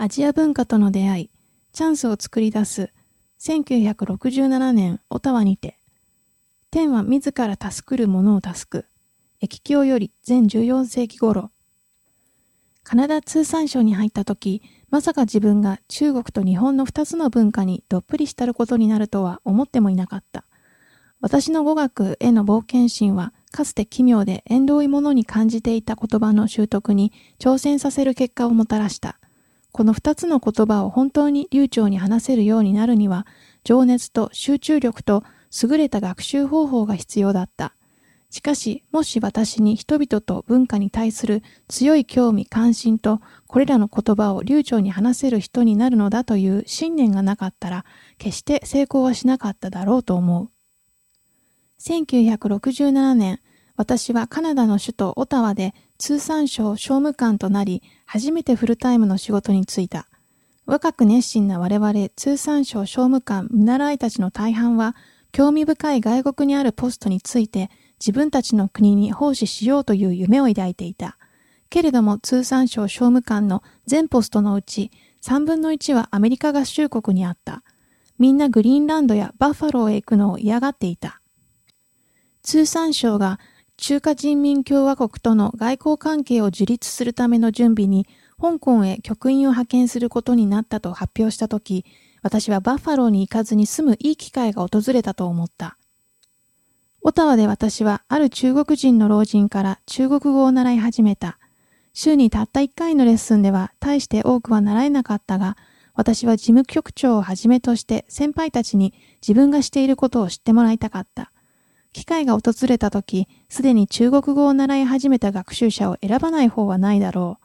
アジア文化との出会い、チャンスを作り出す、1967年、オタワにて、天は自ら助くる者を助く、駅境より全14世紀頃、カナダ通産省に入った時、まさか自分が中国と日本の二つの文化にどっぷり浸ることになるとは思ってもいなかった。私の語学への冒険心は、かつて奇妙で縁遠いものに感じていた言葉の習得に挑戦させる結果をもたらした。この二つの言葉を本当に流暢に話せるようになるには、情熱と集中力と優れた学習方法が必要だった。しかし、もし私に人々と文化に対する強い興味関心と、これらの言葉を流暢に話せる人になるのだという信念がなかったら、決して成功はしなかっただろうと思う。1967年、私はカナダの首都オタワで通産省商務官となり、初めてフルタイムの仕事に就いた。若く熱心な我々通産省商務官見習いたちの大半は、興味深い外国にあるポストについて自分たちの国に奉仕しようという夢を抱いていた。けれども通産省商務官の全ポストのうち3分の1はアメリカ合衆国にあった。みんなグリーンランドやバッファローへ行くのを嫌がっていた。通産省が中華人民共和国との外交関係を樹立するための準備に香港へ局員を派遣することになったと発表したとき、私はバッファローに行かずに済むいい機会が訪れたと思った。オタワで私はある中国人の老人から中国語を習い始めた。週にたった一回のレッスンでは大して多くは習えなかったが、私は事務局長をはじめとして先輩たちに自分がしていることを知ってもらいたかった。機会が訪れた時、すでに中国語を習い始めた学習者を選ばない方はないだろう。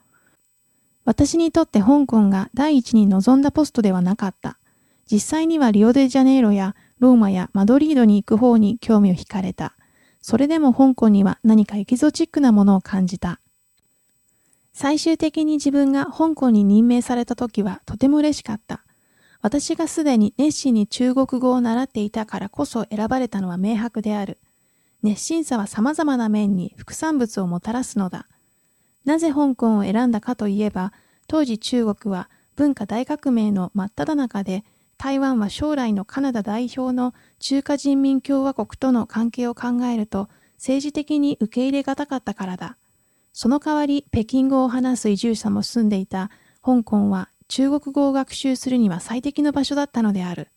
私にとって香港が第一に望んだポストではなかった。実際にはリオデジャネイロやローマやマドリードに行く方に興味を惹かれた。それでも香港には何かエキゾチックなものを感じた。最終的に自分が香港に任命された時はとても嬉しかった。私がすでに熱心に中国語を習っていたからこそ選ばれたのは明白である。熱心さは様々な面に副産物をもたらすのだ。なぜ香港を選んだかといえば、当時中国は文化大革命の真っ只中で、台湾は将来のカナダ代表の中華人民共和国との関係を考えると、政治的に受け入れがたかったからだ。その代わり北京語を話す移住者も住んでいた香港は中国語を学習するには最適の場所だったのである。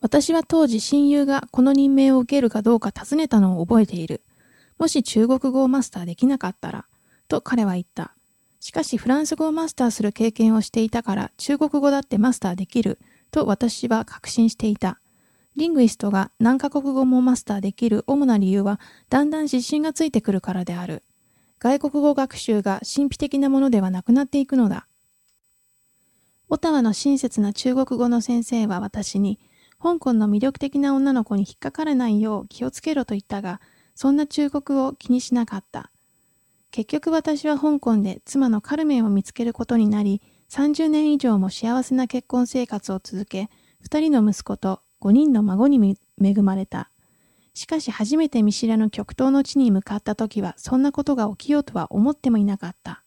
私は当時親友がこの任命を受けるかどうか尋ねたのを覚えている。もし中国語をマスターできなかったら、と彼は言った。しかしフランス語をマスターする経験をしていたから中国語だってマスターできると私は確信していた。リングイストが何カ国語もマスターできる主な理由はだんだん自信がついてくるからである。外国語学習が神秘的なものではなくなっていくのだ。オタワの親切な中国語の先生は私に、香港の魅力的な女の子に引っかからないよう気をつけろと言ったが、そんな中国語を気にしなかった。結局私は香港で妻のカルメンを見つけることになり、30年以上も幸せな結婚生活を続け、2人の息子と5人の孫に恵まれた。しかし初めて見知らぬ極東の地に向かった時はそんなことが起きようとは思ってもいなかった。